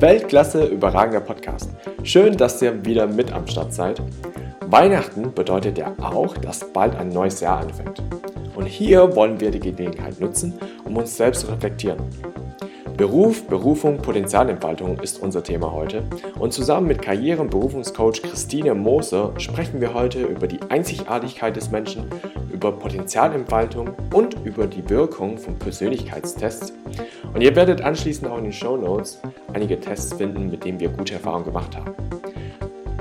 Weltklasse, überragender Podcast. Schön, dass ihr wieder mit am Start seid. Weihnachten bedeutet ja auch, dass bald ein neues Jahr anfängt. Und hier wollen wir die Gelegenheit nutzen, um uns selbst zu reflektieren. Beruf, Berufung, Potenzialentfaltung ist unser Thema heute. Und zusammen mit Karriere- und Berufungscoach Christine Moser sprechen wir heute über die Einzigartigkeit des Menschen, über Potenzialentfaltung und über die Wirkung von Persönlichkeitstests. Und ihr werdet anschließend auch in den Show Notes einige Tests finden, mit denen wir gute Erfahrungen gemacht haben.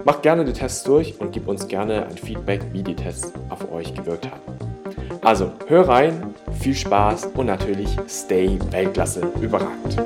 Macht gerne die Tests durch und gebt uns gerne ein Feedback, wie die Tests auf euch gewirkt haben. Also, hör rein, viel Spaß und natürlich stay Weltklasse überragend.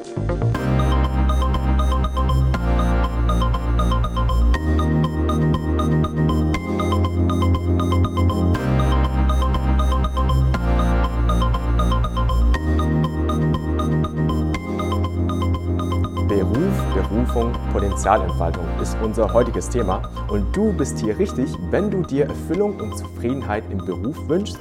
Potenzialentfaltung ist unser heutiges Thema. Und du bist hier richtig, wenn du dir Erfüllung und Zufriedenheit im Beruf wünschst,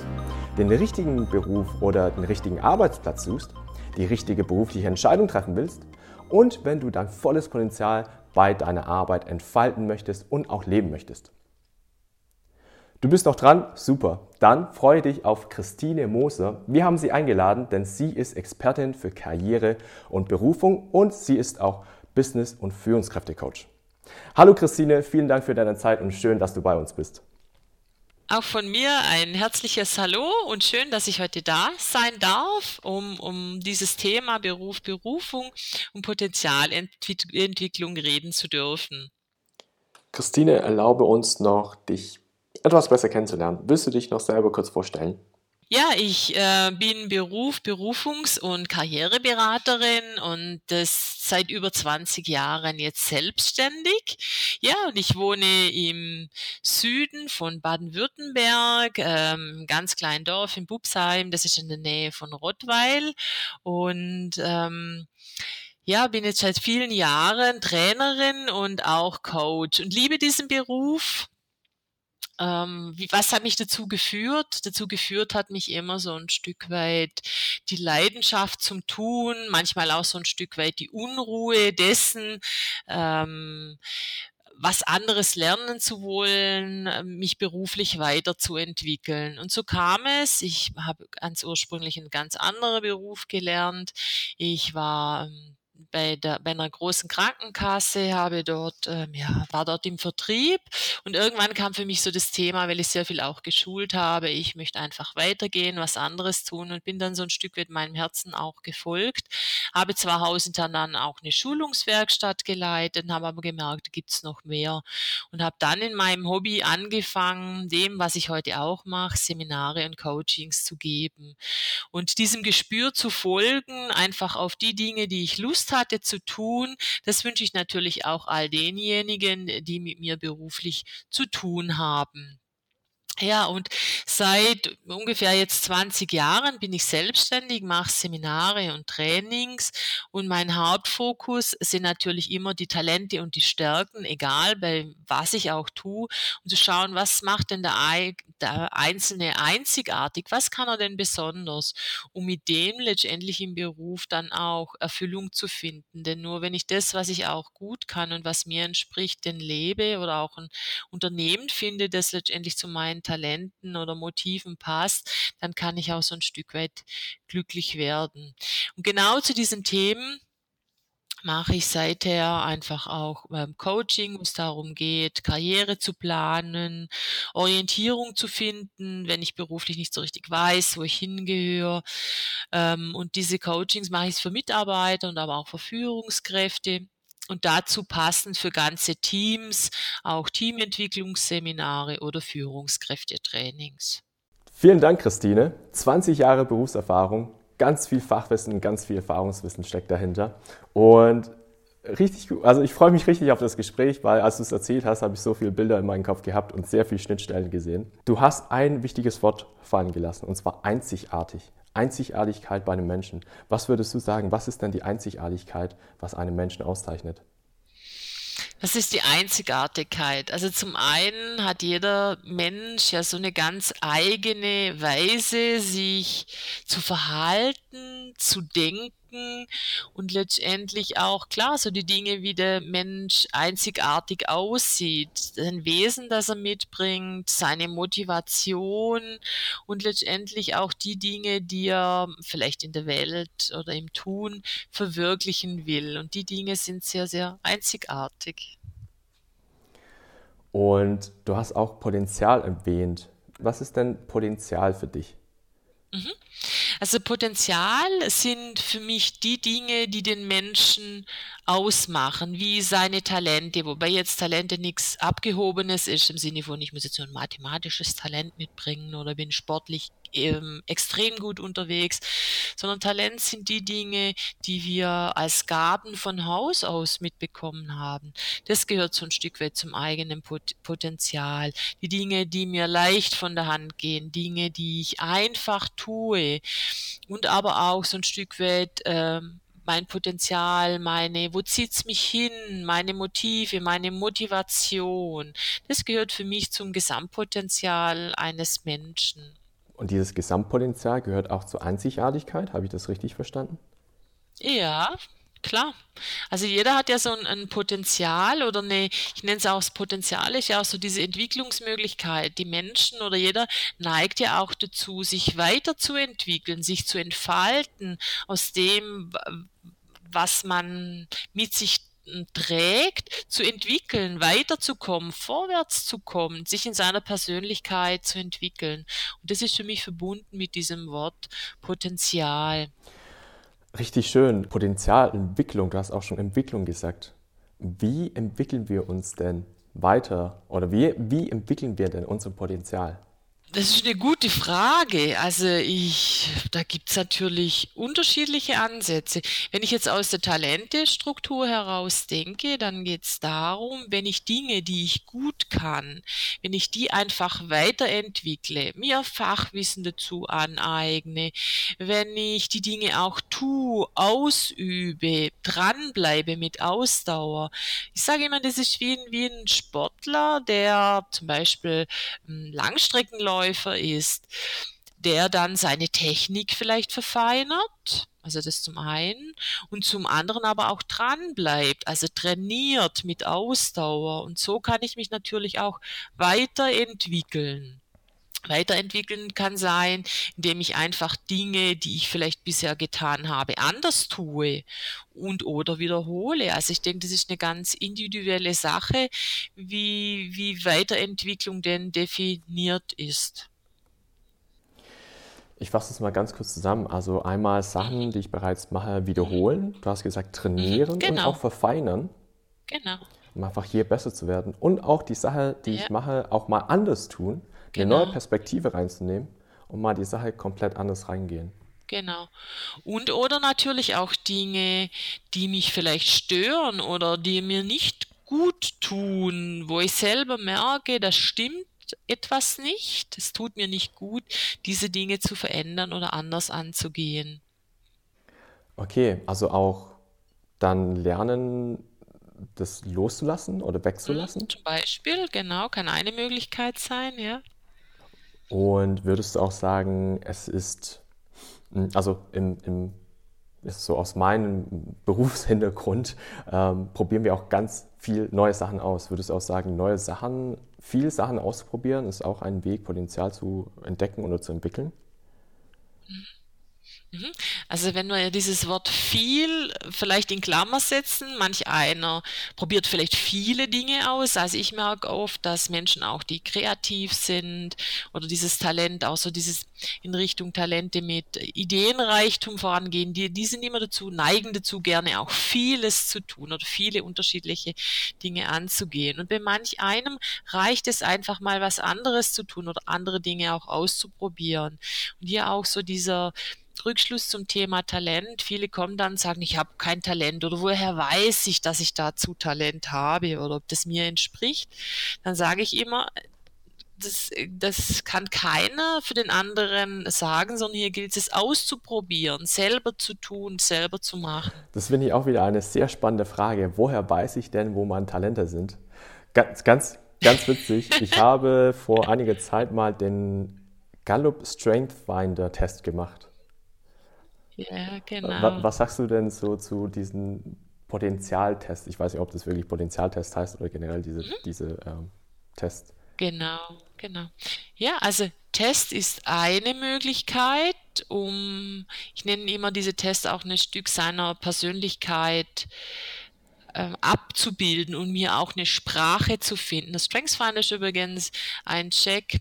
den richtigen Beruf oder den richtigen Arbeitsplatz suchst, die richtige berufliche Entscheidung treffen willst und wenn du dein volles Potenzial bei deiner Arbeit entfalten möchtest und auch leben möchtest. Du bist noch dran? Super. Dann freue dich auf Christine Moser. Wir haben sie eingeladen, denn sie ist Expertin für Karriere und Berufung und sie ist auch Business- und Führungskräftecoach. Hallo Christine, vielen Dank für deine Zeit und schön, dass du bei uns bist. Auch von mir ein herzliches Hallo und schön, dass ich heute da sein darf, um, um dieses Thema Beruf, Berufung und Potenzialentwicklung reden zu dürfen. Christine, erlaube uns noch, dich etwas besser kennenzulernen. Willst du dich noch selber kurz vorstellen? Ja, ich äh, bin Beruf, Berufungs- und Karriereberaterin und das seit über 20 Jahren jetzt selbstständig. Ja, und ich wohne im Süden von Baden-Württemberg, ähm, ganz kleinen Dorf in Bubsheim, das ist in der Nähe von Rottweil und ähm, ja, bin jetzt seit vielen Jahren Trainerin und auch Coach und liebe diesen Beruf ähm, wie, was hat mich dazu geführt? Dazu geführt hat mich immer so ein Stück weit die Leidenschaft zum Tun, manchmal auch so ein Stück weit die Unruhe dessen, ähm, was anderes lernen zu wollen, mich beruflich weiterzuentwickeln. Und so kam es. Ich habe ganz ursprünglich einen ganz anderen Beruf gelernt. Ich war ähm, bei, der, bei einer großen Krankenkasse, habe dort, ähm, ja, war dort im Vertrieb. Und irgendwann kam für mich so das Thema, weil ich sehr viel auch geschult habe, ich möchte einfach weitergehen, was anderes tun und bin dann so ein Stück mit meinem Herzen auch gefolgt, habe zwar hausintern dann auch eine Schulungswerkstatt geleitet, habe aber gemerkt, da gibt's noch mehr. Und habe dann in meinem Hobby angefangen, dem, was ich heute auch mache, Seminare und Coachings zu geben. Und diesem Gespür zu folgen, einfach auf die Dinge, die ich Lust hatte zu tun. Das wünsche ich natürlich auch all denjenigen, die mit mir beruflich zu tun haben. Ja, und seit ungefähr jetzt 20 Jahren bin ich selbstständig, mache Seminare und Trainings. Und mein Hauptfokus sind natürlich immer die Talente und die Stärken, egal bei was ich auch tue, um zu schauen, was macht denn der, der Einzelne einzigartig, was kann er denn besonders, um mit dem letztendlich im Beruf dann auch Erfüllung zu finden. Denn nur wenn ich das, was ich auch gut kann und was mir entspricht, denn lebe oder auch ein Unternehmen finde, das letztendlich zu meinen oder Motiven passt, dann kann ich auch so ein Stück weit glücklich werden. Und genau zu diesen Themen mache ich seither einfach auch ähm, Coaching, wo es darum geht, Karriere zu planen, Orientierung zu finden, wenn ich beruflich nicht so richtig weiß, wo ich hingehöre. Ähm, und diese Coachings mache ich für Mitarbeiter und aber auch für Führungskräfte und dazu passend für ganze Teams auch Teamentwicklungsseminare oder Führungskräftetrainings. Vielen Dank, Christine. 20 Jahre Berufserfahrung, ganz viel Fachwissen, ganz viel Erfahrungswissen steckt dahinter. Und richtig also ich freue mich richtig auf das Gespräch, weil als du es erzählt hast, habe ich so viele Bilder in meinem Kopf gehabt und sehr viele Schnittstellen gesehen. Du hast ein wichtiges Wort fallen gelassen, und zwar einzigartig. Einzigartigkeit bei einem Menschen. Was würdest du sagen, was ist denn die Einzigartigkeit, was einen Menschen auszeichnet? Was ist die Einzigartigkeit? Also zum einen hat jeder Mensch ja so eine ganz eigene Weise, sich zu verhalten, zu denken und letztendlich auch klar so die Dinge, wie der Mensch einzigartig aussieht, sein Wesen, das er mitbringt, seine Motivation und letztendlich auch die Dinge, die er vielleicht in der Welt oder im Tun verwirklichen will. Und die Dinge sind sehr, sehr einzigartig. Und du hast auch Potenzial erwähnt. Was ist denn Potenzial für dich? Mhm. Also Potenzial sind für mich die Dinge, die den Menschen ausmachen, wie seine Talente, wobei jetzt Talente nichts Abgehobenes ist, im Sinne von, ich muss jetzt so ein mathematisches Talent mitbringen oder bin sportlich ähm, extrem gut unterwegs, sondern Talent sind die Dinge, die wir als Gaben von Haus aus mitbekommen haben. Das gehört so ein Stück weit zum eigenen Pot Potenzial. Die Dinge, die mir leicht von der Hand gehen, Dinge, die ich einfach tue und aber auch so ein Stück weit ähm, mein Potenzial, meine, wo zieht's mich hin, meine Motive, meine Motivation. Das gehört für mich zum Gesamtpotenzial eines Menschen. Und dieses Gesamtpotenzial gehört auch zur Einzigartigkeit, habe ich das richtig verstanden? Ja, klar. Also jeder hat ja so ein, ein Potenzial oder eine, ich nenne es auch das Potenzial, ist ja auch so diese Entwicklungsmöglichkeit. Die Menschen oder jeder neigt ja auch dazu, sich weiterzuentwickeln, sich zu entfalten aus dem, was man mit sich trägt, zu entwickeln, weiterzukommen, vorwärts zu kommen, sich in seiner Persönlichkeit zu entwickeln. Und das ist für mich verbunden mit diesem Wort Potenzial. Richtig schön. Potenzialentwicklung, du hast auch schon Entwicklung gesagt. Wie entwickeln wir uns denn weiter oder wie, wie entwickeln wir denn unser Potenzial? Das ist eine gute Frage. Also ich, da gibt's natürlich unterschiedliche Ansätze. Wenn ich jetzt aus der Talentestruktur heraus denke, dann geht's darum, wenn ich Dinge, die ich gut kann, wenn ich die einfach weiterentwickle, mir Fachwissen dazu aneigne, wenn ich die Dinge auch tue, ausübe, dranbleibe mit Ausdauer. Ich sage immer, das ist wie ein, wie ein Sportler, der zum Beispiel hm, Langstreckenläufer Läufer ist, der dann seine Technik vielleicht verfeinert, also das zum einen, und zum anderen aber auch dran bleibt, also trainiert mit Ausdauer. Und so kann ich mich natürlich auch weiterentwickeln. Weiterentwickeln kann sein, indem ich einfach Dinge, die ich vielleicht bisher getan habe, anders tue und oder wiederhole. Also ich denke, das ist eine ganz individuelle Sache, wie, wie Weiterentwicklung denn definiert ist. Ich fasse es mal ganz kurz zusammen. Also einmal Sachen, die ich bereits mache, wiederholen. Du hast gesagt, trainieren genau. und auch verfeinern. Genau. Um einfach hier besser zu werden. Und auch die Sache, die ja. ich mache, auch mal anders tun eine neue genau. Perspektive reinzunehmen und mal die Sache komplett anders reingehen. Genau. Und oder natürlich auch Dinge, die mich vielleicht stören oder die mir nicht gut tun, wo ich selber merke, das stimmt etwas nicht, es tut mir nicht gut, diese Dinge zu verändern oder anders anzugehen. Okay, also auch dann lernen, das loszulassen oder wegzulassen? Zum Beispiel, genau, kann eine Möglichkeit sein, ja. Und würdest du auch sagen, es ist, hm, also im, im ist so aus meinem Berufshintergrund, ähm, probieren wir auch ganz viel neue Sachen aus. Würdest du auch sagen, neue Sachen, viel Sachen auszuprobieren, ist auch ein Weg, Potenzial zu entdecken oder zu entwickeln? Mhm. Mhm. Also wenn wir dieses Wort viel vielleicht in Klammer setzen, manch einer probiert vielleicht viele Dinge aus. Also ich merke oft, dass Menschen auch, die kreativ sind oder dieses Talent, auch so dieses in Richtung Talente mit Ideenreichtum vorangehen, die, die sind immer dazu, neigen dazu, gerne auch vieles zu tun oder viele unterschiedliche Dinge anzugehen. Und bei manch einem reicht es einfach mal was anderes zu tun oder andere Dinge auch auszuprobieren. Und hier auch so dieser Rückschluss zum Thema Talent. Viele kommen dann und sagen, ich habe kein Talent oder woher weiß ich, dass ich dazu Talent habe oder ob das mir entspricht. Dann sage ich immer, das, das kann keiner für den anderen sagen, sondern hier gilt es auszuprobieren, selber zu tun, selber zu machen. Das finde ich auch wieder eine sehr spannende Frage. Woher weiß ich denn, wo meine Talente sind? Ganz, ganz, ganz witzig. Ich habe vor einiger Zeit mal den Gallup Strength Finder Test gemacht. Ja, genau. Was sagst du denn so zu diesen Potenzialtests? Ich weiß nicht, ob das wirklich Potenzialtest heißt oder generell diese, mhm. diese ähm, Tests. Genau, genau. Ja, also Test ist eine Möglichkeit, um, ich nenne immer diese Tests auch ein Stück seiner Persönlichkeit äh, abzubilden und mir auch eine Sprache zu finden. Das Strengths Finder ist übrigens ein Check,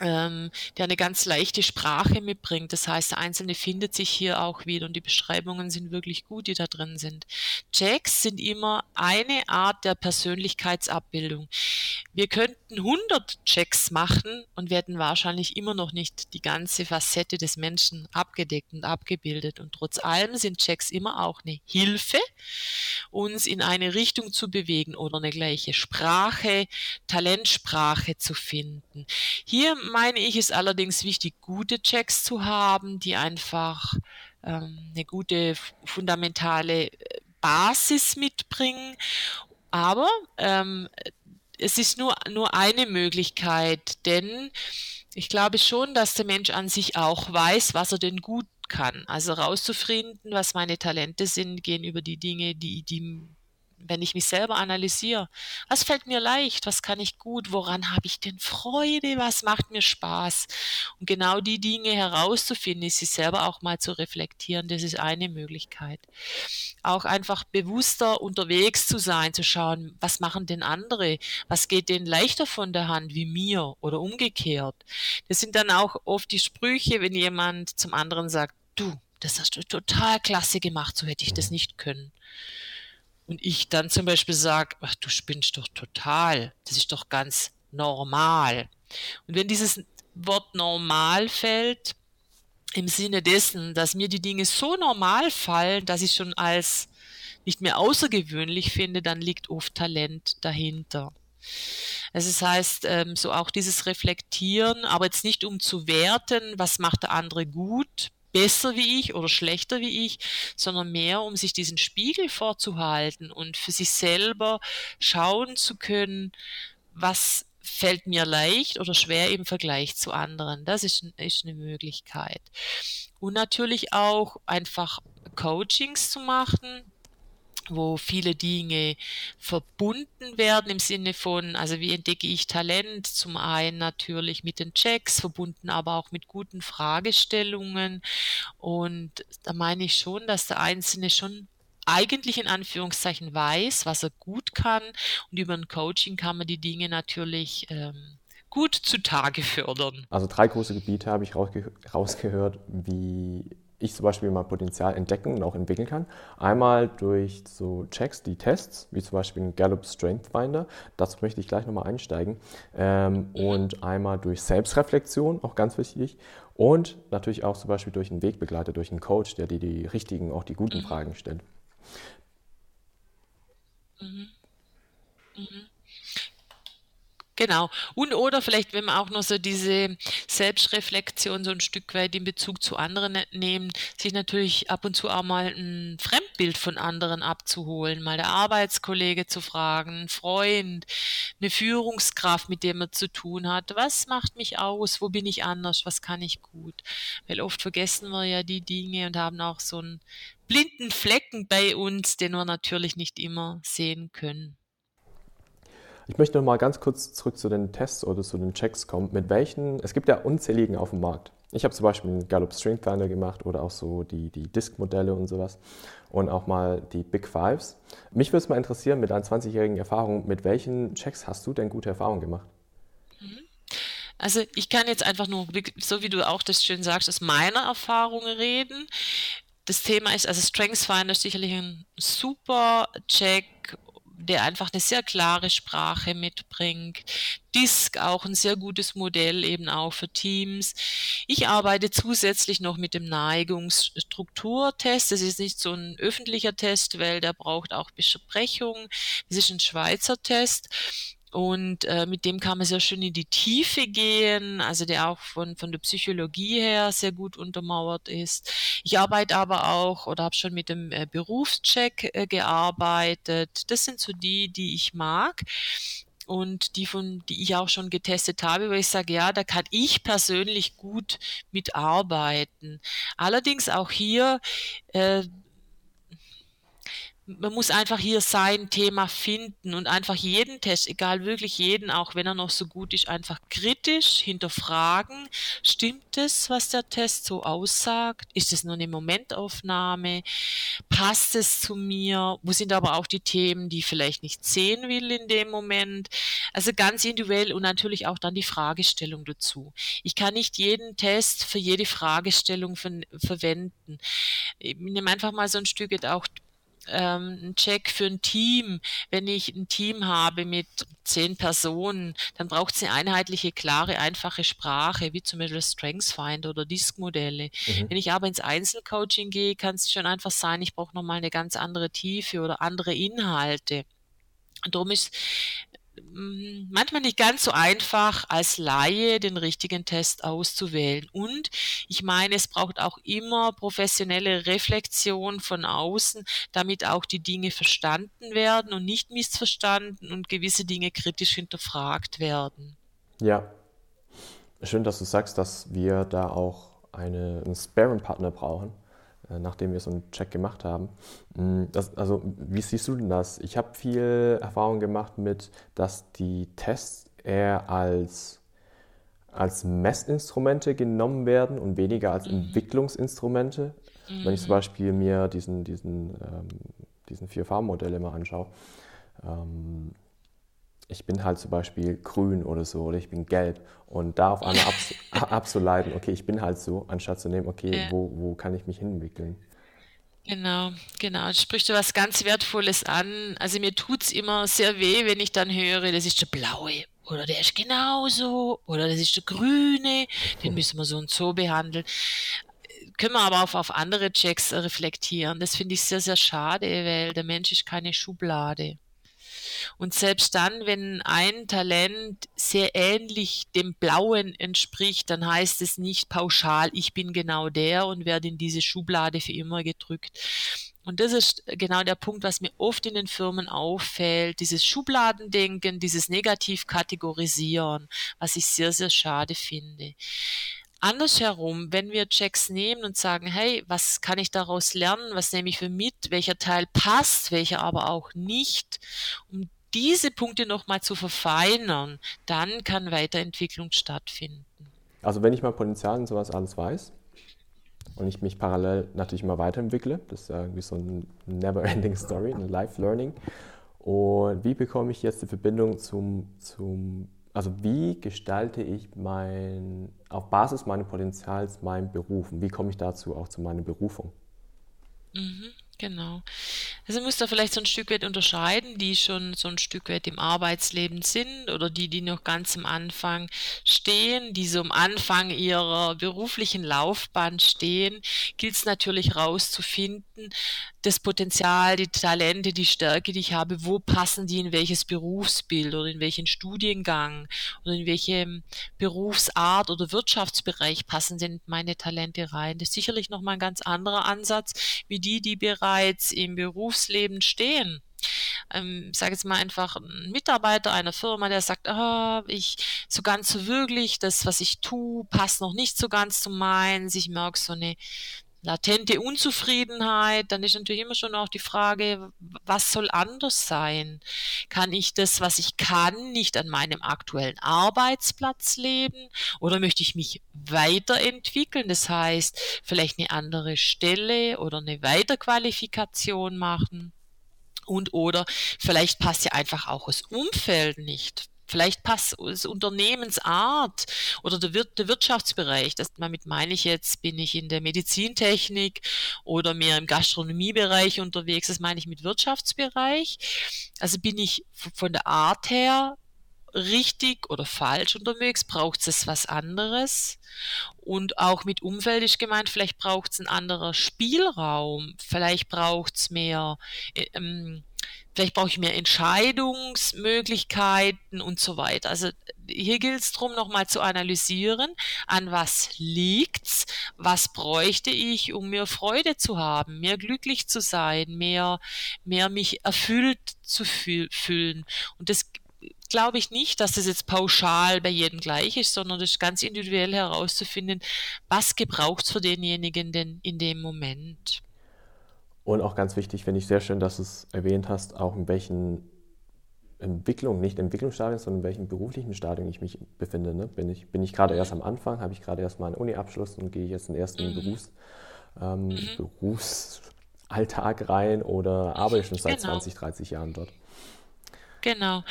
ähm, der eine ganz leichte Sprache mitbringt. Das heißt, der Einzelne findet sich hier auch wieder und die Beschreibungen sind wirklich gut, die da drin sind. Checks sind immer eine Art der Persönlichkeitsabbildung. Wir könnten 100 Checks machen und werden wahrscheinlich immer noch nicht die ganze Facette des Menschen abgedeckt und abgebildet. Und trotz allem sind Checks immer auch eine Hilfe, uns in eine Richtung zu bewegen oder eine gleiche Sprache, Talentsprache zu finden. Hier meine ich, ist allerdings wichtig, gute Checks zu haben, die einfach ähm, eine gute fundamentale äh, Basis mitbringen. Aber ähm, es ist nur, nur eine Möglichkeit, denn ich glaube schon, dass der Mensch an sich auch weiß, was er denn gut kann. Also rauszufinden, was meine Talente sind, gehen über die Dinge, die, die wenn ich mich selber analysiere, was fällt mir leicht, was kann ich gut, woran habe ich denn Freude, was macht mir Spaß? Und genau die Dinge herauszufinden, sie selber auch mal zu reflektieren, das ist eine Möglichkeit. Auch einfach bewusster unterwegs zu sein, zu schauen, was machen denn andere, was geht denen leichter von der Hand wie mir oder umgekehrt. Das sind dann auch oft die Sprüche, wenn jemand zum anderen sagt, du, das hast du total klasse gemacht, so hätte ich das nicht können und ich dann zum Beispiel sage, ach, du spinnst doch total, das ist doch ganz normal. Und wenn dieses Wort normal fällt, im Sinne dessen, dass mir die Dinge so normal fallen, dass ich schon als nicht mehr außergewöhnlich finde, dann liegt oft Talent dahinter. Also das heißt, ähm, so auch dieses Reflektieren, aber jetzt nicht um zu werten, was macht der andere gut, besser wie ich oder schlechter wie ich, sondern mehr, um sich diesen Spiegel vorzuhalten und für sich selber schauen zu können, was fällt mir leicht oder schwer im Vergleich zu anderen. Das ist, ist eine Möglichkeit. Und natürlich auch einfach Coachings zu machen, wo viele Dinge verbunden werden im Sinne von, also wie entdecke ich Talent? Zum einen natürlich mit den Checks, verbunden aber auch mit guten Fragestellungen. Und da meine ich schon, dass der Einzelne schon eigentlich in Anführungszeichen weiß, was er gut kann. Und über ein Coaching kann man die Dinge natürlich ähm, gut zutage fördern. Also drei große Gebiete habe ich rausge rausgehört, wie ich zum Beispiel mal Potenzial entdecken und auch entwickeln kann. Einmal durch so Checks, die Tests, wie zum Beispiel ein Gallup Strength Finder, dazu möchte ich gleich nochmal einsteigen. Ähm, und einmal durch Selbstreflexion, auch ganz wichtig. Und natürlich auch zum Beispiel durch einen Wegbegleiter, durch einen Coach, der dir die richtigen, auch die guten mhm. Fragen stellt. Mhm. Mhm. Genau. Und oder vielleicht, wenn man auch noch so diese Selbstreflexion so ein Stück weit in Bezug zu anderen ne, nehmen, sich natürlich ab und zu auch mal ein Fremdbild von anderen abzuholen, mal der Arbeitskollege zu fragen, ein Freund, eine Führungskraft, mit dem man zu tun hat. Was macht mich aus? Wo bin ich anders? Was kann ich gut? Weil oft vergessen wir ja die Dinge und haben auch so einen blinden Flecken bei uns, den wir natürlich nicht immer sehen können. Ich möchte noch mal ganz kurz zurück zu den Tests oder zu den Checks kommen. Mit welchen, es gibt ja unzähligen auf dem Markt. Ich habe zum Beispiel einen Gallup String Finder gemacht oder auch so die, die Disk-Modelle und sowas und auch mal die Big Fives. Mich würde es mal interessieren, mit deinen 20-jährigen Erfahrungen, mit welchen Checks hast du denn gute Erfahrungen gemacht? Mhm. Also ich kann jetzt einfach nur, so wie du auch das schön sagst, aus meiner Erfahrung reden. Das Thema ist, also Strengths Finder ist sicherlich ein super Check, der einfach eine sehr klare Sprache mitbringt. Disk auch ein sehr gutes Modell eben auch für Teams. Ich arbeite zusätzlich noch mit dem Neigungsstrukturtest. Das ist nicht so ein öffentlicher Test, weil der braucht auch Besprechung. Das ist ein Schweizer Test. Und äh, mit dem kann man sehr schön in die Tiefe gehen, also der auch von, von der Psychologie her sehr gut untermauert ist. Ich arbeite aber auch oder habe schon mit dem äh, Berufscheck äh, gearbeitet. Das sind so die, die ich mag. und die von, die ich auch schon getestet habe, wo ich sage, ja, da kann ich persönlich gut mitarbeiten. Allerdings auch hier, äh, man muss einfach hier sein Thema finden und einfach jeden Test, egal wirklich jeden, auch wenn er noch so gut ist, einfach kritisch hinterfragen. Stimmt es, was der Test so aussagt? Ist es nur eine Momentaufnahme? Passt es zu mir? Wo sind aber auch die Themen, die ich vielleicht nicht sehen will in dem Moment? Also ganz individuell und natürlich auch dann die Fragestellung dazu. Ich kann nicht jeden Test für jede Fragestellung ver verwenden. Ich nehme einfach mal so ein Stück auch ähm, ein Check für ein Team. Wenn ich ein Team habe mit zehn Personen, dann braucht es eine einheitliche, klare, einfache Sprache, wie zum Beispiel StrengthsFinder oder Disk-Modelle. Mhm. Wenn ich aber ins Einzelcoaching gehe, kann es schon einfach sein, ich brauche nochmal eine ganz andere Tiefe oder andere Inhalte. Und darum ist manchmal nicht ganz so einfach als Laie den richtigen Test auszuwählen. Und ich meine, es braucht auch immer professionelle Reflexion von außen, damit auch die Dinge verstanden werden und nicht missverstanden und gewisse Dinge kritisch hinterfragt werden. Ja, schön, dass du sagst, dass wir da auch eine, einen Sparing-Partner brauchen nachdem wir so einen Check gemacht haben. Mm, das, also, wie siehst du denn das? Ich habe viel Erfahrung gemacht mit, dass die Tests eher als, als Messinstrumente genommen werden und weniger als mhm. Entwicklungsinstrumente. Mhm. Wenn ich zum mhm. Beispiel mir diesen, diesen, ähm, diesen vier Farbenmodelle mal anschaue. Ähm, ich bin halt zum Beispiel grün oder so oder ich bin gelb und da auf einmal abs abzuleiten, okay, ich bin halt so, anstatt zu nehmen, okay, ja. wo, wo kann ich mich hinentwickeln? Genau, genau. Das spricht du was ganz Wertvolles an. Also mir tut es immer sehr weh, wenn ich dann höre, das ist der blaue oder der ist genauso oder das ist der grüne, den müssen wir so und so behandeln. Können wir aber auch auf andere Checks reflektieren. Das finde ich sehr, sehr schade, weil der Mensch ist keine Schublade. Und selbst dann, wenn ein Talent sehr ähnlich dem Blauen entspricht, dann heißt es nicht pauschal, ich bin genau der und werde in diese Schublade für immer gedrückt. Und das ist genau der Punkt, was mir oft in den Firmen auffällt, dieses Schubladendenken, dieses Negativ-Kategorisieren, was ich sehr, sehr schade finde. Andersherum, wenn wir Checks nehmen und sagen, hey, was kann ich daraus lernen, was nehme ich für mit, welcher Teil passt, welcher aber auch nicht, um diese Punkte nochmal zu verfeinern, dann kann Weiterentwicklung stattfinden. Also wenn ich mein Potenzial und sowas alles weiß und ich mich parallel natürlich immer weiterentwickle, das ist irgendwie so eine never-ending Story, ein Life-Learning. Und wie bekomme ich jetzt die Verbindung zum, zum also wie gestalte ich mein, auf Basis meines Potenzials meinen Beruf und wie komme ich dazu auch zu meiner Berufung? Mhm, genau. Also muss da vielleicht so ein Stück weit unterscheiden, die schon so ein Stück weit im Arbeitsleben sind oder die, die noch ganz am Anfang stehen, die so am Anfang ihrer beruflichen Laufbahn stehen, gilt es natürlich rauszufinden, das Potenzial, die Talente, die Stärke, die ich habe, wo passen die in welches Berufsbild oder in welchen Studiengang oder in welche Berufsart oder Wirtschaftsbereich passen denn meine Talente rein. Das ist sicherlich nochmal ein ganz anderer Ansatz, wie die, die bereits im Berufsleben stehen ähm, sage jetzt mal einfach ein Mitarbeiter einer Firma, der sagt, ah, ich so ganz so wirklich, das, was ich tue, passt noch nicht so ganz zu meins. Ich merke so eine latente Unzufriedenheit, dann ist natürlich immer schon auch die Frage, was soll anders sein? Kann ich das, was ich kann, nicht an meinem aktuellen Arbeitsplatz leben oder möchte ich mich weiterentwickeln? Das heißt, vielleicht eine andere Stelle oder eine Weiterqualifikation machen. Und oder vielleicht passt ja einfach auch das Umfeld nicht. Vielleicht passt das Unternehmensart oder der, Wir der Wirtschaftsbereich. Das, damit meine ich jetzt, bin ich in der Medizintechnik oder mehr im Gastronomiebereich unterwegs. Das meine ich mit Wirtschaftsbereich. Also bin ich von der Art her richtig oder falsch unterwegs? Braucht es was anderes? Und auch mit Umfeld ist gemeint, vielleicht braucht es ein anderer Spielraum, vielleicht braucht es mehr äh, ähm, vielleicht brauche ich mehr Entscheidungsmöglichkeiten und so weiter. Also hier gilt es darum, nochmal zu analysieren, an was liegt's, was bräuchte ich, um mehr Freude zu haben, mehr glücklich zu sein, mehr, mehr mich erfüllt zu fühlen. Und das glaube ich nicht, dass das jetzt pauschal bei jedem gleich ist, sondern das ist ganz individuell herauszufinden, was gebraucht es für denjenigen denn in dem Moment. Und auch ganz wichtig, finde ich sehr schön, dass du es erwähnt hast, auch in welchen Entwicklung, nicht Entwicklungsstadien, sondern in welchem beruflichen Stadium ich mich befinde. Ne? Bin ich, bin ich gerade erst am Anfang, habe ich gerade erst mal einen Uni-Abschluss und gehe jetzt in den ersten mhm. Berufs, ähm, mhm. Berufsalltag rein oder arbeite ich schon seit genau. 20, 30 Jahren dort? Genau.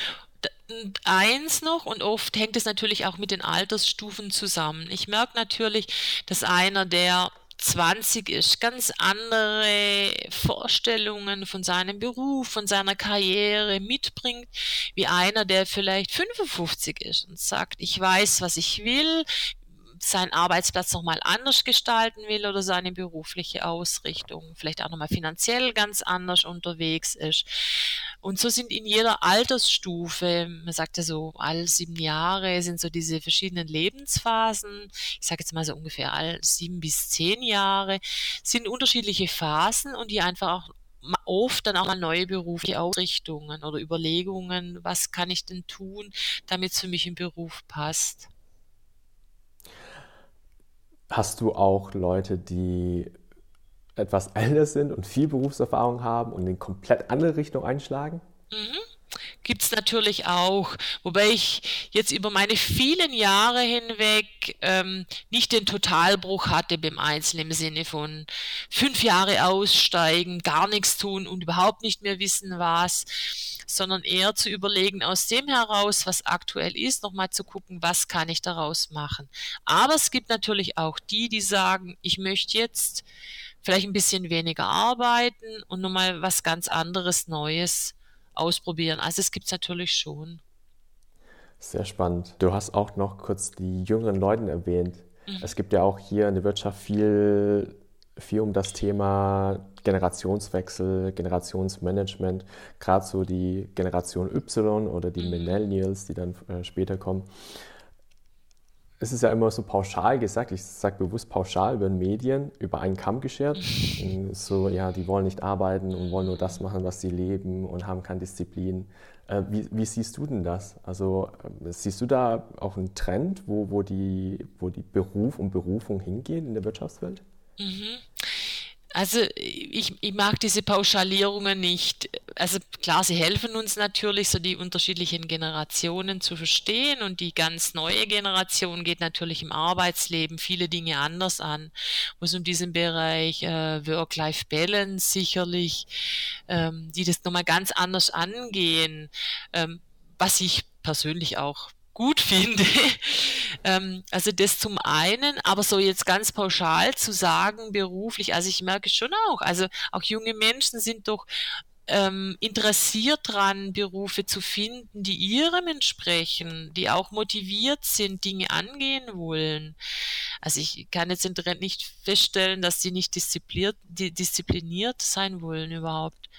Eins noch, und oft hängt es natürlich auch mit den Altersstufen zusammen. Ich merke natürlich, dass einer, der 20 ist, ganz andere Vorstellungen von seinem Beruf, von seiner Karriere mitbringt, wie einer, der vielleicht 55 ist und sagt, ich weiß, was ich will, seinen Arbeitsplatz nochmal anders gestalten will oder seine berufliche Ausrichtung, vielleicht auch nochmal finanziell ganz anders unterwegs ist. Und so sind in jeder Altersstufe, man sagt ja so, all sieben Jahre sind so diese verschiedenen Lebensphasen, ich sage jetzt mal so ungefähr all sieben bis zehn Jahre, sind unterschiedliche Phasen und die einfach auch oft dann auch mal neue berufliche Ausrichtungen oder Überlegungen, was kann ich denn tun, damit es für mich im Beruf passt. Hast du auch Leute, die etwas älter sind und viel Berufserfahrung haben und in komplett andere Richtung einschlagen? Mhm. Gibt es natürlich auch, wobei ich jetzt über meine vielen Jahre hinweg ähm, nicht den Totalbruch hatte beim Einzelnen im Sinne von fünf Jahre aussteigen, gar nichts tun und überhaupt nicht mehr wissen was, sondern eher zu überlegen, aus dem heraus, was aktuell ist, nochmal zu gucken, was kann ich daraus machen. Aber es gibt natürlich auch die, die sagen, ich möchte jetzt vielleicht ein bisschen weniger arbeiten und nochmal was ganz anderes Neues ausprobieren. Also es gibt es natürlich schon. Sehr spannend. Du hast auch noch kurz die jüngeren Leute erwähnt. Mhm. Es gibt ja auch hier in der Wirtschaft viel, viel um das Thema Generationswechsel, Generationsmanagement, gerade so die Generation Y oder die mhm. Millennials, die dann äh, später kommen. Es ist ja immer so pauschal gesagt, ich sage bewusst pauschal über Medien, über einen Kamm geschert. So, ja, die wollen nicht arbeiten und wollen nur das machen, was sie leben und haben keine Disziplin. Äh, wie, wie, siehst du denn das? Also äh, siehst du da auch einen Trend, wo, wo, die, wo die Beruf und Berufung hingehen in der Wirtschaftswelt? Mhm. Also ich, ich mag diese Pauschalierungen nicht. Also klar, sie helfen uns natürlich, so die unterschiedlichen Generationen zu verstehen und die ganz neue Generation geht natürlich im Arbeitsleben viele Dinge anders an, wo es um diesen Bereich äh, Work-Life-Balance sicherlich, ähm, die das nochmal ganz anders angehen, ähm, was ich persönlich auch gut finde. ähm, also das zum einen, aber so jetzt ganz pauschal zu sagen, beruflich, also ich merke schon auch, also auch junge Menschen sind doch ähm, interessiert dran, Berufe zu finden, die ihrem entsprechen, die auch motiviert sind, Dinge angehen wollen. Also ich kann jetzt nicht feststellen, dass sie nicht diszipliniert, diszipliniert sein wollen überhaupt.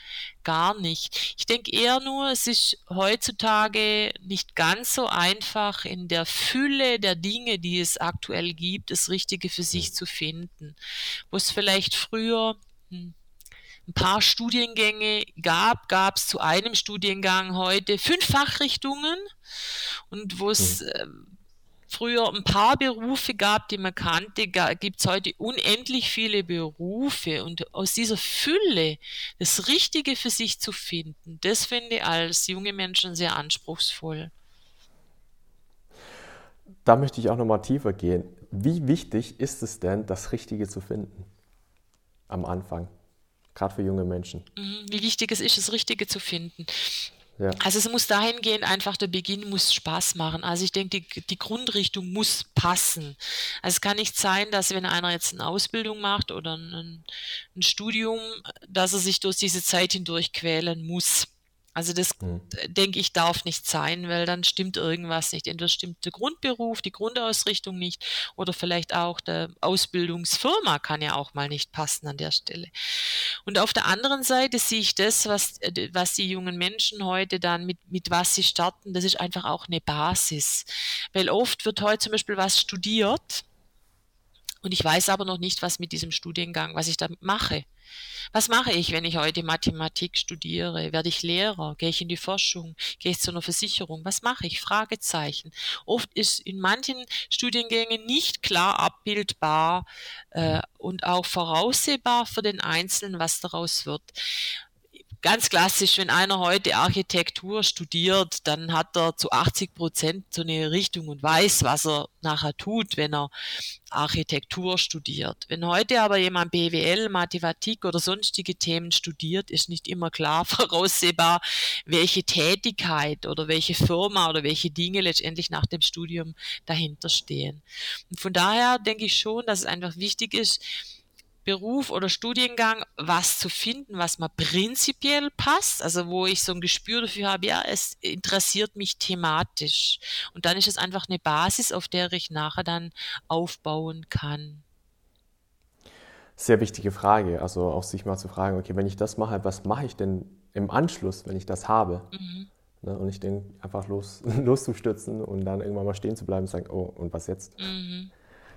Gar nicht. Ich denke eher nur, es ist heutzutage nicht ganz so einfach, in der Fülle der Dinge, die es aktuell gibt, das Richtige für sich zu finden. Wo es vielleicht früher hm, ein paar Studiengänge gab, gab es zu einem Studiengang heute fünf Fachrichtungen und wo es mhm. äh, früher ein paar Berufe gab, die man kannte, gibt es heute unendlich viele Berufe und aus dieser Fülle das Richtige für sich zu finden, das finde ich als junge Menschen sehr anspruchsvoll. Da möchte ich auch nochmal tiefer gehen. Wie wichtig ist es denn, das Richtige zu finden am Anfang? Gerade für junge Menschen. Mhm, wie wichtig es ist, das Richtige zu finden. Ja. Also es muss dahingehend einfach, der Beginn muss Spaß machen. Also ich denke, die, die Grundrichtung muss passen. Also es kann nicht sein, dass wenn einer jetzt eine Ausbildung macht oder ein, ein Studium, dass er sich durch diese Zeit hindurch quälen muss. Also das, mhm. denke ich, darf nicht sein, weil dann stimmt irgendwas nicht. Entweder stimmt der Grundberuf, die Grundausrichtung nicht oder vielleicht auch der Ausbildungsfirma kann ja auch mal nicht passen an der Stelle. Und auf der anderen Seite sehe ich das, was, was die jungen Menschen heute dann mit, mit was sie starten, das ist einfach auch eine Basis. Weil oft wird heute zum Beispiel was studiert Und ich weiß aber noch nicht, was mit diesem Studiengang, was ich damit mache. Was mache ich, wenn ich heute Mathematik studiere? Werde ich Lehrer? Gehe ich in die Forschung? Gehe ich zu einer Versicherung? Was mache ich? Fragezeichen. Oft ist in manchen Studiengängen nicht klar abbildbar äh, und auch voraussehbar für den Einzelnen, was daraus wird ganz klassisch, wenn einer heute Architektur studiert, dann hat er zu 80 Prozent so eine Richtung und weiß, was er nachher tut, wenn er Architektur studiert. Wenn heute aber jemand BWL, Mathematik oder sonstige Themen studiert, ist nicht immer klar voraussehbar, welche Tätigkeit oder welche Firma oder welche Dinge letztendlich nach dem Studium dahinter stehen. Und von daher denke ich schon, dass es einfach wichtig ist, Beruf oder Studiengang was zu finden, was mir prinzipiell passt, also wo ich so ein Gespür dafür habe, ja, es interessiert mich thematisch. Und dann ist es einfach eine Basis, auf der ich nachher dann aufbauen kann. Sehr wichtige Frage, also auch sich mal zu fragen, okay, wenn ich das mache, was mache ich denn im Anschluss, wenn ich das habe? Mhm. Ne, und ich denke, einfach los, loszustürzen und dann irgendwann mal stehen zu bleiben und sagen, oh, und was jetzt? Mhm.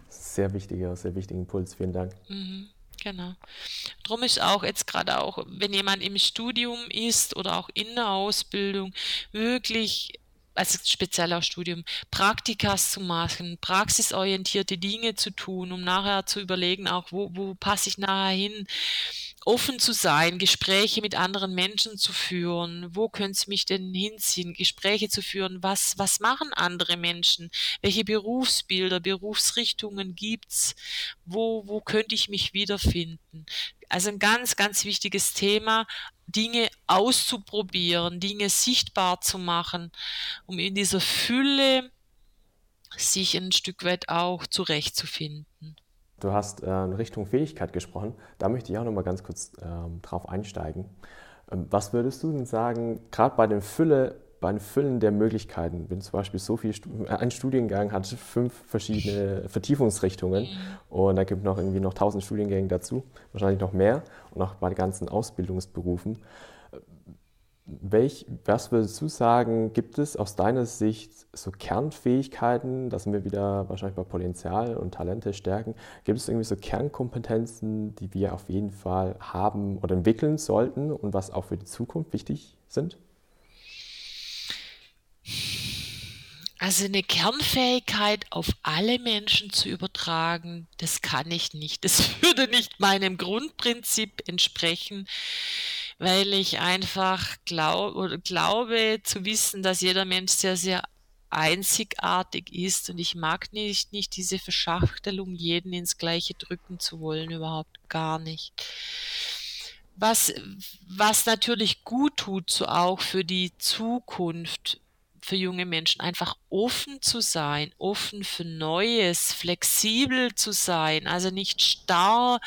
Sehr wichtiger, sehr wichtiger Impuls, vielen Dank. Mhm. Genau. Drum ist auch jetzt gerade auch, wenn jemand im Studium ist oder auch in der Ausbildung, wirklich also speziell auch Studium, Praktikas zu machen, praxisorientierte Dinge zu tun, um nachher zu überlegen, auch wo, wo passe ich nachher hin, offen zu sein, Gespräche mit anderen Menschen zu führen. Wo könnte es mich denn hinziehen? Gespräche zu führen. Was, was machen andere Menschen? Welche Berufsbilder, Berufsrichtungen gibt's? Wo, wo könnte ich mich wiederfinden? Also ein ganz, ganz wichtiges Thema, Dinge auszuprobieren, Dinge sichtbar zu machen, um in dieser Fülle sich ein Stück weit auch zurechtzufinden. Du hast äh, in Richtung Fähigkeit gesprochen. Da möchte ich auch noch mal ganz kurz ähm, drauf einsteigen. Ähm, was würdest du denn sagen, gerade bei den Fülle, bei den Füllen der Möglichkeiten, wenn zum Beispiel so viel, äh, ein Studiengang hat fünf verschiedene Vertiefungsrichtungen und da gibt es noch irgendwie noch tausend Studiengänge dazu, wahrscheinlich noch mehr und auch bei den ganzen Ausbildungsberufen. Welch, was würdest du sagen, gibt es aus deiner Sicht so Kernfähigkeiten, da sind wir wieder wahrscheinlich bei Potenzial und Talente, Stärken, gibt es irgendwie so Kernkompetenzen, die wir auf jeden Fall haben oder entwickeln sollten und was auch für die Zukunft wichtig sind? Also eine Kernfähigkeit auf alle Menschen zu übertragen, das kann ich nicht. Das würde nicht meinem Grundprinzip entsprechen weil ich einfach glaub, glaube zu wissen, dass jeder Mensch sehr, sehr einzigartig ist und ich mag nicht, nicht diese Verschachtelung, jeden ins Gleiche drücken zu wollen, überhaupt gar nicht. Was, was natürlich gut tut, so auch für die Zukunft, für junge Menschen, einfach offen zu sein, offen für Neues, flexibel zu sein, also nicht starr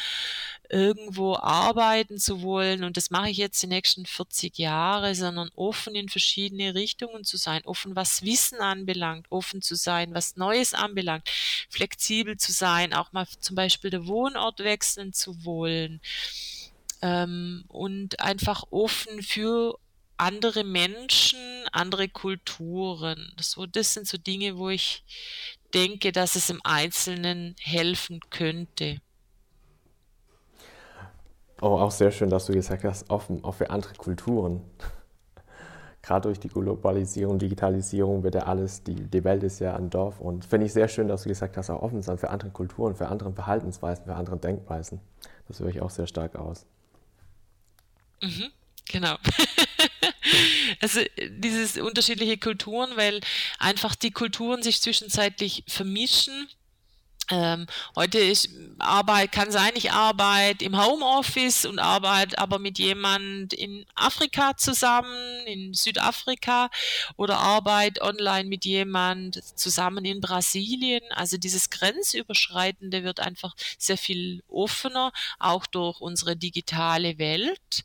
irgendwo arbeiten zu wollen und das mache ich jetzt die nächsten 40 Jahre, sondern offen in verschiedene Richtungen zu sein, offen was Wissen anbelangt, offen zu sein, was Neues anbelangt, flexibel zu sein, auch mal zum Beispiel den Wohnort wechseln zu wollen ähm, und einfach offen für andere Menschen, andere Kulturen. So, das sind so Dinge, wo ich denke, dass es im Einzelnen helfen könnte. Oh, auch sehr schön, dass du gesagt hast, offen, auch für andere Kulturen. Gerade durch die Globalisierung, Digitalisierung wird ja alles, die, die Welt ist ja ein Dorf. Und finde ich sehr schön, dass du gesagt hast, auch offen sein für andere Kulturen, für andere Verhaltensweisen, für andere Denkweisen. Das höre ich auch sehr stark aus. Mhm, genau. also dieses unterschiedliche Kulturen, weil einfach die Kulturen sich zwischenzeitlich vermischen ähm, heute ist Arbeit, kann sein, ich arbeite im Homeoffice und arbeite aber mit jemand in Afrika zusammen, in Südafrika oder arbeite online mit jemand zusammen in Brasilien. Also dieses Grenzüberschreitende wird einfach sehr viel offener, auch durch unsere digitale Welt.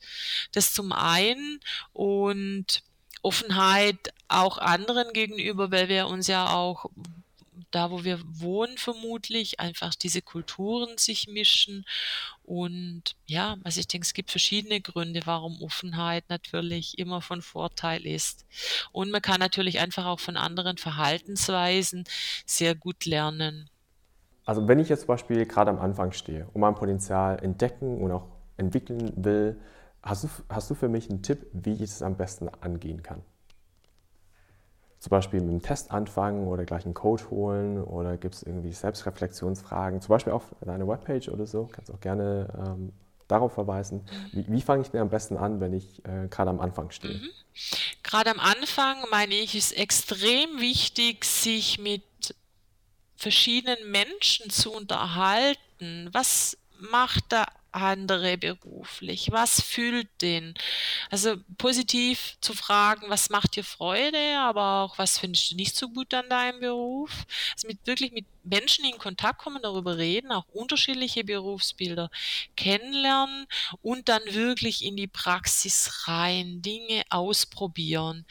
Das zum einen und Offenheit auch anderen gegenüber, weil wir uns ja auch da, wo wir wohnen, vermutlich einfach diese Kulturen sich mischen. Und ja, also ich denke, es gibt verschiedene Gründe, warum Offenheit natürlich immer von Vorteil ist. Und man kann natürlich einfach auch von anderen Verhaltensweisen sehr gut lernen. also wenn ich jetzt zum Beispiel gerade am Anfang stehe und mein Potenzial entdecken und auch entwickeln will, hast du, hast du für mich einen Tipp, wie ich es am besten angehen kann? Zum Beispiel mit einem Test anfangen oder gleich einen Code holen oder gibt es irgendwie Selbstreflexionsfragen, zum Beispiel auf deiner Webpage oder so, kannst auch gerne ähm, darauf verweisen. Wie, wie fange ich denn am besten an, wenn ich äh, gerade am Anfang stehe? Mhm. Gerade am Anfang, meine ich, ist extrem wichtig, sich mit verschiedenen Menschen zu unterhalten. Was macht der andere beruflich? Was fühlt den? Also positiv zu fragen, was macht dir Freude, aber auch was findest du nicht so gut an deinem Beruf? Also mit wirklich mit Menschen in Kontakt kommen, darüber reden, auch unterschiedliche Berufsbilder kennenlernen und dann wirklich in die Praxis rein, Dinge ausprobieren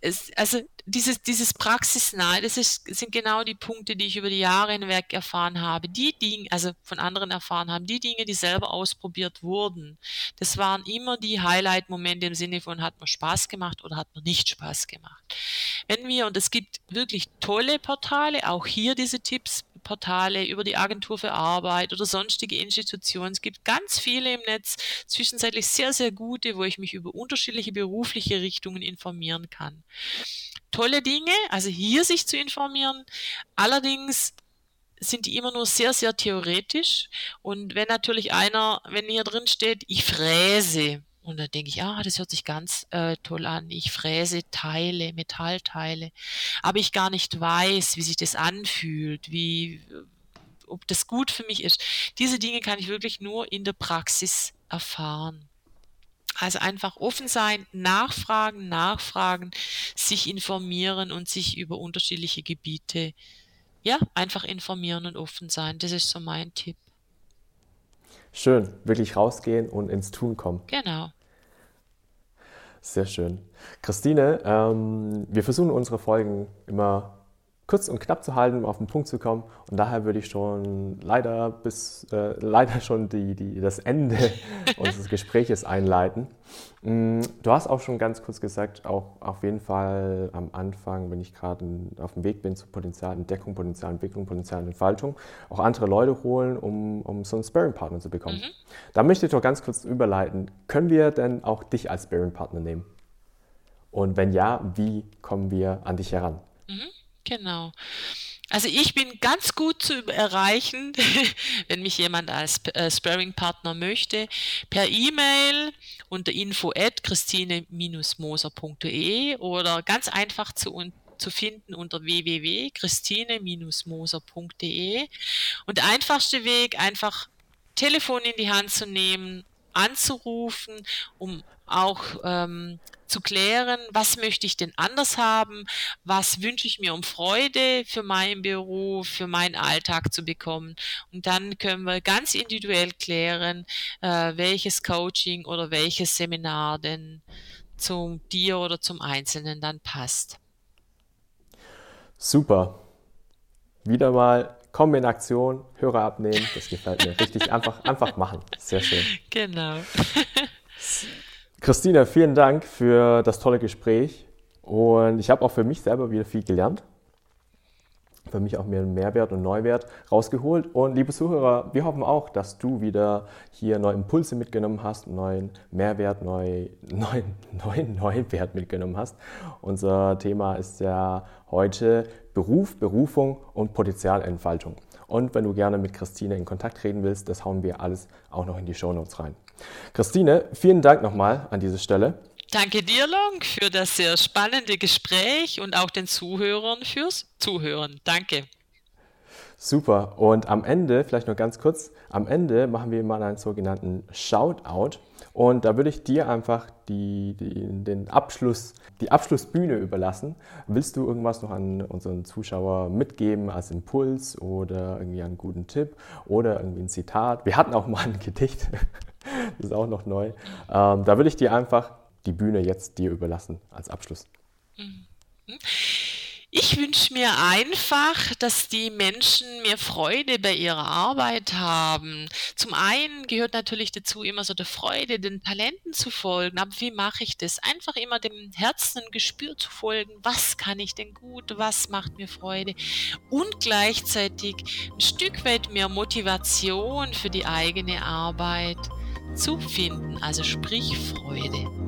es, also dieses, dieses Praxisnahe, das ist, sind genau die Punkte, die ich über die Jahre hinweg erfahren habe. Die Dinge, also von anderen erfahren haben, die Dinge, die selber ausprobiert wurden, das waren immer die Highlight-Momente im Sinne von, hat man Spaß gemacht oder hat man nicht Spaß gemacht. Wenn wir, und es gibt wirklich tolle Portale, auch hier diese Tipps, Portale, über die Agentur für Arbeit oder sonstige Institutionen. Es gibt ganz viele im Netz, zwischenzeitlich sehr, sehr gute, wo ich mich über unterschiedliche berufliche Richtungen informieren kann. Tolle Dinge, also hier sich zu informieren. Allerdings sind die immer nur sehr, sehr theoretisch. Und wenn natürlich einer, wenn hier drin steht, ich fräse, und dann denke ich, ah, das hört sich ganz äh, toll an. Ich fräse Teile, Metallteile, aber ich gar nicht weiß, wie sich das anfühlt, wie, ob das gut für mich ist. Diese Dinge kann ich wirklich nur in der Praxis erfahren. Also einfach offen sein, nachfragen, nachfragen, sich informieren und sich über unterschiedliche Gebiete, ja, einfach informieren und offen sein. Das ist so mein Tipp. Schön, wirklich rausgehen und ins Tun kommen. Genau. Sehr schön. Christine, ähm, wir versuchen unsere Folgen immer kurz und knapp zu halten, um auf den Punkt zu kommen. Und daher würde ich schon leider bis äh, leider schon die, die, das Ende unseres Gespräches einleiten. Mm, du hast auch schon ganz kurz gesagt, auch auf jeden Fall am Anfang, wenn ich gerade auf dem Weg bin zu Potenzialentdeckung, Potenzialentwicklung, Potenzialentfaltung, auch andere Leute holen, um, um so einen Sparing-Partner zu bekommen. Mhm. Da möchte ich doch ganz kurz überleiten. Können wir denn auch dich als Sparing-Partner nehmen? Und wenn ja, wie kommen wir an dich heran? Mhm. Genau. Also ich bin ganz gut zu erreichen, wenn mich jemand als äh, Sparring-Partner möchte, per E-Mail unter info at christine-moser.de oder ganz einfach zu, zu finden unter www.christine-moser.de. Und der einfachste Weg, einfach Telefon in die Hand zu nehmen, anzurufen, um auch ähm, zu klären, was möchte ich denn anders haben, was wünsche ich mir um Freude für meinen Beruf, für meinen Alltag zu bekommen. Und dann können wir ganz individuell klären, äh, welches Coaching oder welches Seminar denn zu dir oder zum Einzelnen dann passt. Super. Wieder mal komm in Aktion, Hörer abnehmen, das gefällt mir. Richtig, einfach, einfach machen. Sehr schön. Genau. Christina, vielen Dank für das tolle Gespräch. Und ich habe auch für mich selber wieder viel gelernt. Für mich auch einen Mehrwert und Neuwert rausgeholt. Und liebe Zuhörer, wir hoffen auch, dass du wieder hier neue Impulse mitgenommen hast, neuen Mehrwert, neu, neuen, neuen, neuen Wert mitgenommen hast. Unser Thema ist ja heute Beruf, Berufung und Potenzialentfaltung. Und wenn du gerne mit Christine in Kontakt treten willst, das hauen wir alles auch noch in die Show Notes rein. Christine, vielen Dank nochmal an dieser Stelle. Danke dir, Long, für das sehr spannende Gespräch und auch den Zuhörern fürs Zuhören. Danke. Super. Und am Ende, vielleicht noch ganz kurz, am Ende machen wir mal einen sogenannten Shoutout. Und da würde ich dir einfach die, die, den Abschluss, die Abschlussbühne überlassen. Willst du irgendwas noch an unseren Zuschauer mitgeben als Impuls oder irgendwie einen guten Tipp oder irgendwie ein Zitat? Wir hatten auch mal ein Gedicht. das ist auch noch neu. Ähm, da würde ich dir einfach die Bühne jetzt dir überlassen als Abschluss. Mhm. Ich wünsche mir einfach, dass die Menschen mehr Freude bei ihrer Arbeit haben. Zum einen gehört natürlich dazu immer so der Freude, den Talenten zu folgen. Aber wie mache ich das? Einfach immer dem Herzen ein Gespür zu folgen. Was kann ich denn gut? Was macht mir Freude? Und gleichzeitig ein Stück weit mehr Motivation für die eigene Arbeit zu finden. Also sprich Freude.